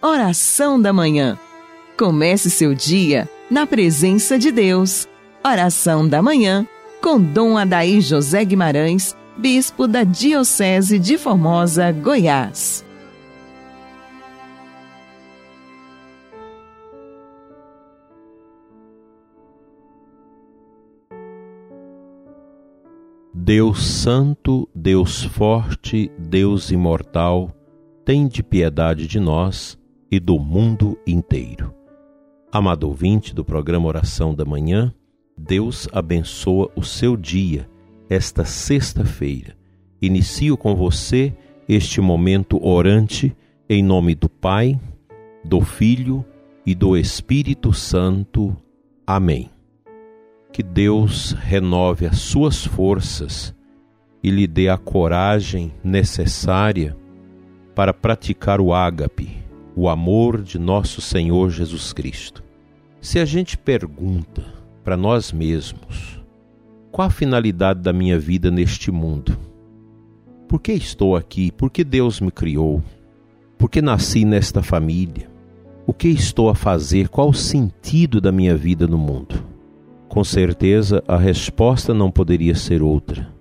Oração da Manhã. Comece seu dia na presença de Deus. Oração da Manhã com Dom Adaí José Guimarães, Bispo da Diocese de Formosa, Goiás. Deus Santo, Deus Forte, Deus Imortal, de piedade de nós e do mundo inteiro. Amado ouvinte do programa Oração da Manhã, Deus abençoa o seu dia, esta sexta-feira. Inicio com você este momento orante em nome do Pai, do Filho e do Espírito Santo. Amém. Que Deus renove as suas forças e lhe dê a coragem necessária para praticar o ágape, o amor de nosso Senhor Jesus Cristo. Se a gente pergunta para nós mesmos qual a finalidade da minha vida neste mundo, por que estou aqui? Por que Deus me criou? Por que nasci nesta família? O que estou a fazer? Qual o sentido da minha vida no mundo? Com certeza a resposta não poderia ser outra.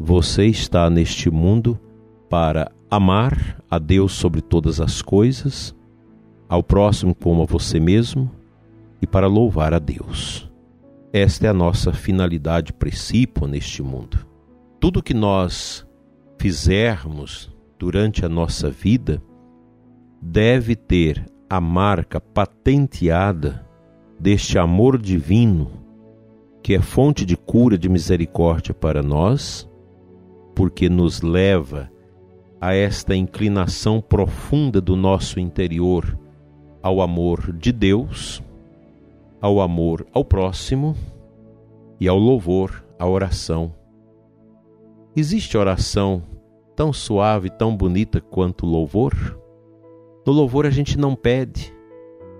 Você está neste mundo para amar a Deus sobre todas as coisas, ao próximo como a você mesmo e para louvar a Deus. Esta é a nossa finalidade principal neste mundo. Tudo que nós fizermos durante a nossa vida deve ter a marca patenteada deste amor divino que é fonte de cura de misericórdia para nós, porque nos leva a esta inclinação profunda do nosso interior ao amor de Deus, ao amor ao próximo e ao louvor, à oração. Existe oração tão suave, tão bonita quanto louvor? No louvor a gente não pede,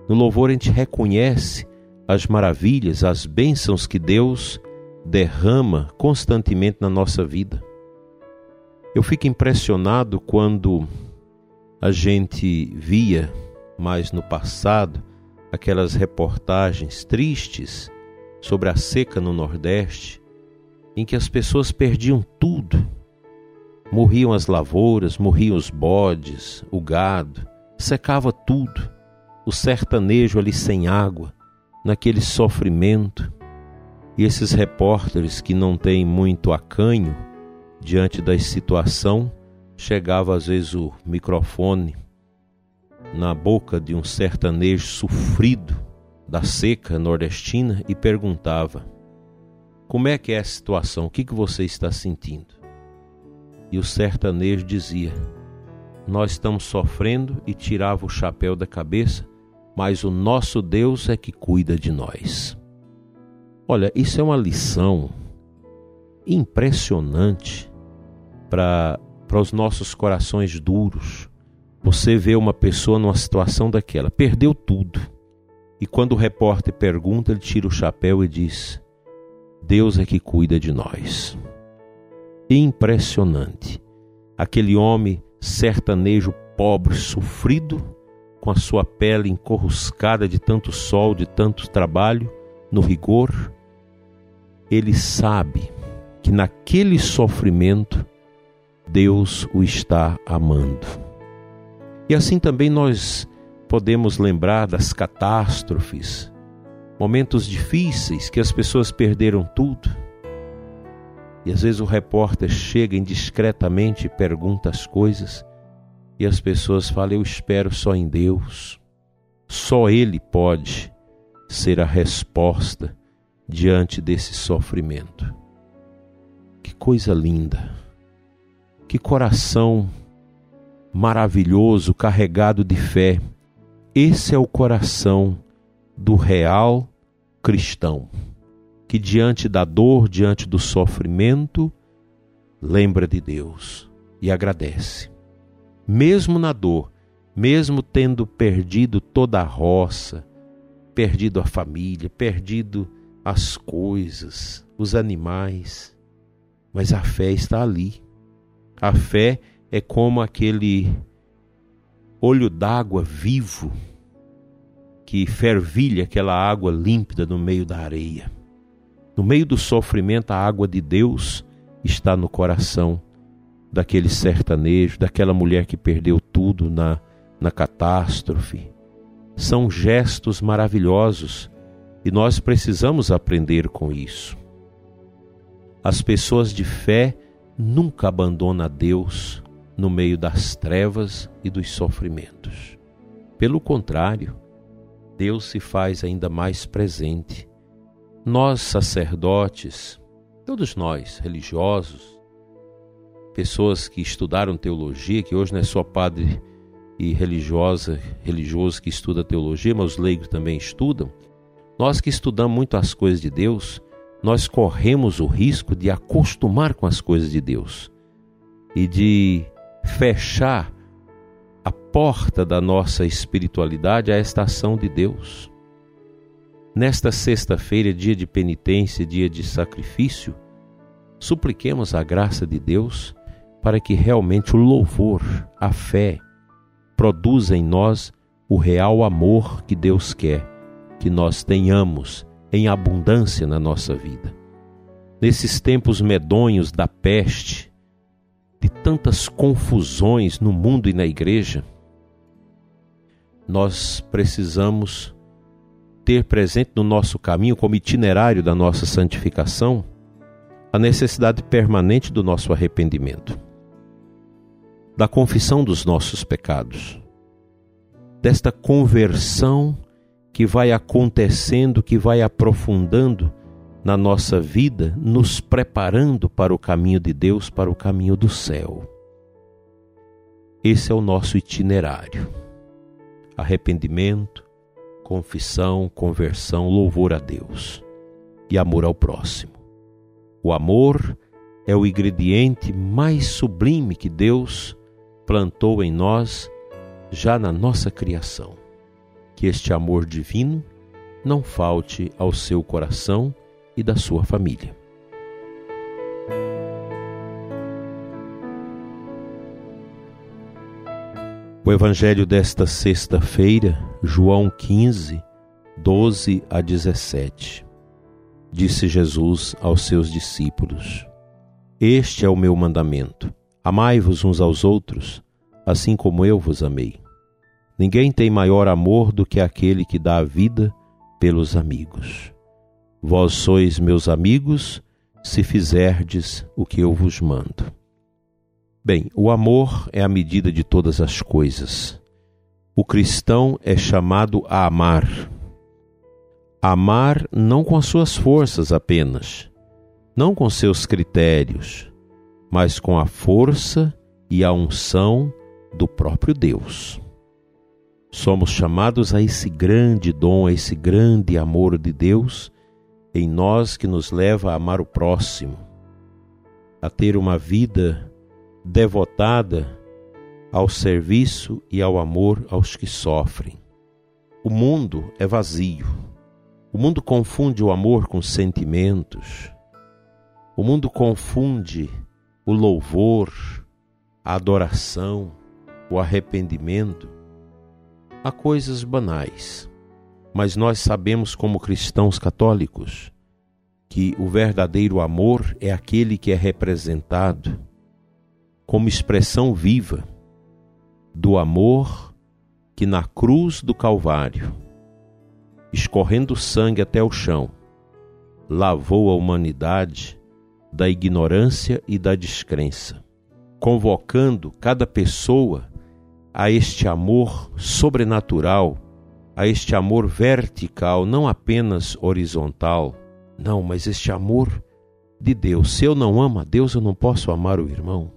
no louvor a gente reconhece as maravilhas, as bênçãos que Deus derrama constantemente na nossa vida. Eu fico impressionado quando a gente via mais no passado aquelas reportagens tristes sobre a seca no Nordeste, em que as pessoas perdiam tudo. Morriam as lavouras, morriam os bodes, o gado, secava tudo. O sertanejo ali sem água, naquele sofrimento. E esses repórteres que não têm muito acanho diante da situação, chegava às vezes o microfone na boca de um sertanejo sofrido da seca nordestina e perguntava: Como é que é a situação? O que, que você está sentindo? E o sertanejo dizia: Nós estamos sofrendo e tirava o chapéu da cabeça, mas o nosso Deus é que cuida de nós. Olha, isso é uma lição impressionante para os nossos corações duros. Você vê uma pessoa numa situação daquela, perdeu tudo. E quando o repórter pergunta, ele tira o chapéu e diz: Deus é que cuida de nós. Impressionante. Aquele homem sertanejo pobre, sofrido, com a sua pele encorruscada de tanto sol, de tanto trabalho, no rigor, ele sabe que naquele sofrimento Deus o está amando. E assim também nós podemos lembrar das catástrofes, momentos difíceis que as pessoas perderam tudo. E às vezes o repórter chega indiscretamente e pergunta as coisas, e as pessoas falam: Eu espero só em Deus. Só Ele pode ser a resposta diante desse sofrimento. Que coisa linda, que coração maravilhoso, carregado de fé. Esse é o coração do real cristão, que diante da dor, diante do sofrimento, lembra de Deus e agradece. Mesmo na dor, mesmo tendo perdido toda a roça, perdido a família, perdido as coisas, os animais, mas a fé está ali. A fé é como aquele olho d'água vivo que fervilha aquela água límpida no meio da areia. No meio do sofrimento, a água de Deus está no coração daquele sertanejo, daquela mulher que perdeu tudo na, na catástrofe. São gestos maravilhosos e nós precisamos aprender com isso. As pessoas de fé nunca abandonam a Deus no meio das trevas e dos sofrimentos. Pelo contrário, Deus se faz ainda mais presente. Nós, sacerdotes, todos nós, religiosos, pessoas que estudaram teologia, que hoje não é só padre e religiosa, religioso que estuda teologia, mas os leigos também estudam. Nós que estudamos muito as coisas de Deus, nós corremos o risco de acostumar com as coisas de Deus e de fechar a porta da nossa espiritualidade a esta ação de Deus. Nesta sexta-feira, dia de penitência, dia de sacrifício, supliquemos a graça de Deus para que realmente o louvor, a fé, produza em nós o real amor que Deus quer que nós tenhamos em abundância na nossa vida. Nesses tempos medonhos da peste, de tantas confusões no mundo e na igreja, nós precisamos ter presente no nosso caminho, como itinerário da nossa santificação, a necessidade permanente do nosso arrependimento da confissão dos nossos pecados, desta conversão que vai acontecendo, que vai aprofundando na nossa vida, nos preparando para o caminho de Deus, para o caminho do céu. Esse é o nosso itinerário. Arrependimento, confissão, conversão, louvor a Deus e amor ao próximo. O amor é o ingrediente mais sublime que Deus plantou em nós já na nossa criação. Que este amor divino não falte ao seu coração e da sua família. O Evangelho desta sexta-feira, João 15, 12 a 17. Disse Jesus aos seus discípulos: Este é o meu mandamento Amai-vos uns aos outros, assim como eu vos amei. Ninguém tem maior amor do que aquele que dá a vida pelos amigos. Vós sois meus amigos, se fizerdes o que eu vos mando. Bem, o amor é a medida de todas as coisas. O cristão é chamado a amar. Amar não com as suas forças apenas, não com seus critérios, mas com a força e a unção do próprio Deus. Somos chamados a esse grande dom, a esse grande amor de Deus em nós que nos leva a amar o próximo, a ter uma vida devotada ao serviço e ao amor aos que sofrem. O mundo é vazio. O mundo confunde o amor com sentimentos. O mundo confunde o louvor, a adoração, o arrependimento a coisas banais. Mas nós sabemos, como cristãos católicos, que o verdadeiro amor é aquele que é representado como expressão viva do amor que na cruz do Calvário, escorrendo sangue até o chão, lavou a humanidade da ignorância e da descrença, convocando cada pessoa a este amor sobrenatural, a este amor vertical, não apenas horizontal, não, mas este amor de Deus. Se eu não amo a Deus, eu não posso amar o irmão.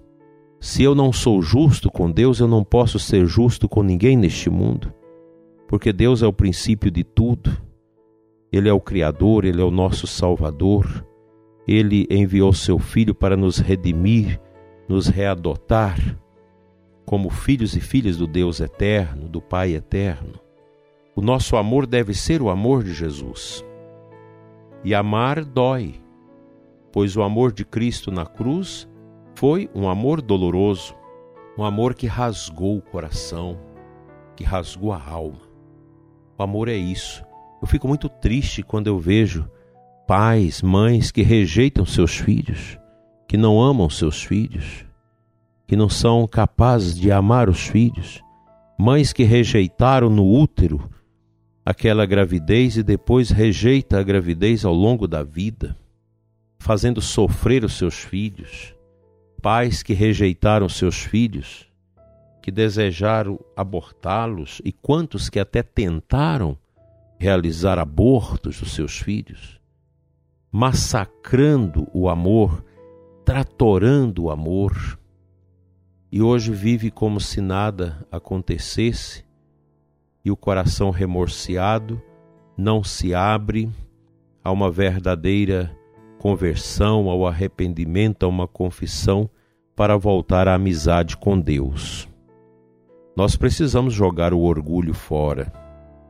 Se eu não sou justo com Deus, eu não posso ser justo com ninguém neste mundo, porque Deus é o princípio de tudo. Ele é o Criador, Ele é o nosso Salvador. Ele enviou seu Filho para nos redimir, nos readotar como filhos e filhas do Deus eterno, do Pai eterno. O nosso amor deve ser o amor de Jesus. E amar dói, pois o amor de Cristo na cruz foi um amor doloroso, um amor que rasgou o coração, que rasgou a alma. O amor é isso. Eu fico muito triste quando eu vejo pais, mães que rejeitam seus filhos, que não amam seus filhos, que não são capazes de amar os filhos, mães que rejeitaram no útero aquela gravidez e depois rejeita a gravidez ao longo da vida, fazendo sofrer os seus filhos, pais que rejeitaram seus filhos, que desejaram abortá-los e quantos que até tentaram realizar abortos dos seus filhos, massacrando o amor, tratorando o amor, e hoje vive como se nada acontecesse e o coração remorciado não se abre a uma verdadeira conversão, ao arrependimento, a uma confissão para voltar à amizade com Deus. Nós precisamos jogar o orgulho fora.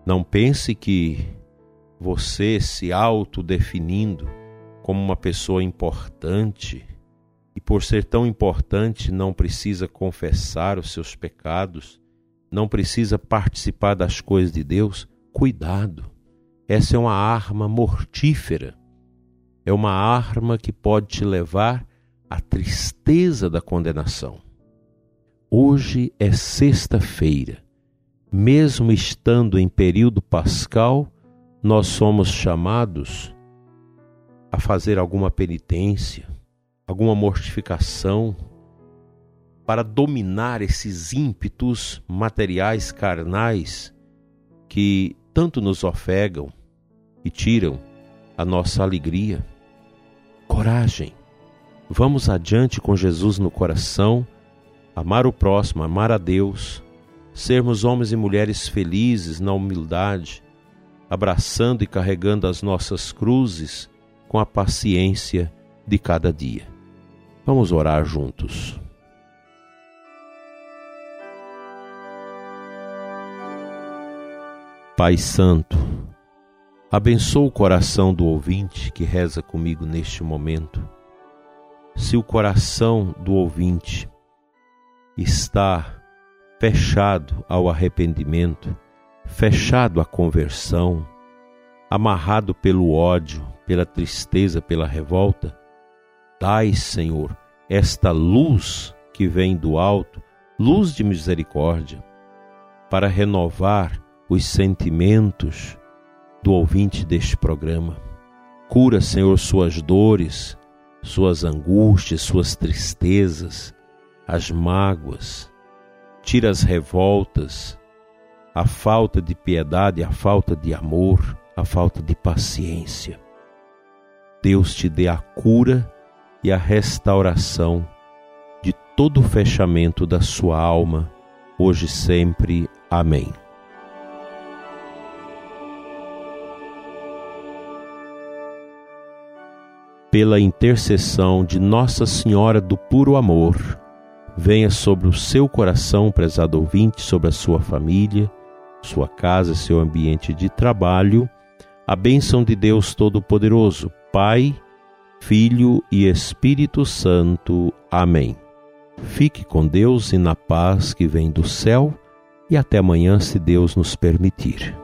Não pense que você se autodefinindo como uma pessoa importante e por ser tão importante não precisa confessar os seus pecados, não precisa participar das coisas de Deus, cuidado. Essa é uma arma mortífera. É uma arma que pode te levar à tristeza da condenação. Hoje é sexta-feira. Mesmo estando em período pascal, nós somos chamados a fazer alguma penitência, alguma mortificação, para dominar esses ímpetos materiais carnais que tanto nos ofegam e tiram a nossa alegria. Coragem. Vamos adiante com Jesus no coração, amar o próximo, amar a Deus, sermos homens e mulheres felizes na humildade, abraçando e carregando as nossas cruzes com a paciência de cada dia. Vamos orar juntos. Pai Santo, abençoa o coração do ouvinte que reza comigo neste momento. Se o coração do ouvinte está fechado ao arrependimento, fechado à conversão, amarrado pelo ódio, pela tristeza, pela revolta, dai, Senhor, esta luz que vem do alto, luz de misericórdia, para renovar os sentimentos do ouvinte deste programa. Cura, Senhor, suas dores, suas angústias, suas tristezas, as mágoas. Tira as revoltas, a falta de piedade, a falta de amor, a falta de paciência. Deus te dê a cura e a restauração de todo o fechamento da sua alma, hoje e sempre. Amém. pela intercessão de Nossa Senhora do Puro Amor, venha sobre o seu coração, prezado ouvinte, sobre a sua família, sua casa, seu ambiente de trabalho, a bênção de Deus Todo-Poderoso, Pai, Filho e Espírito Santo. Amém. Fique com Deus e na paz que vem do céu, e até amanhã, se Deus nos permitir.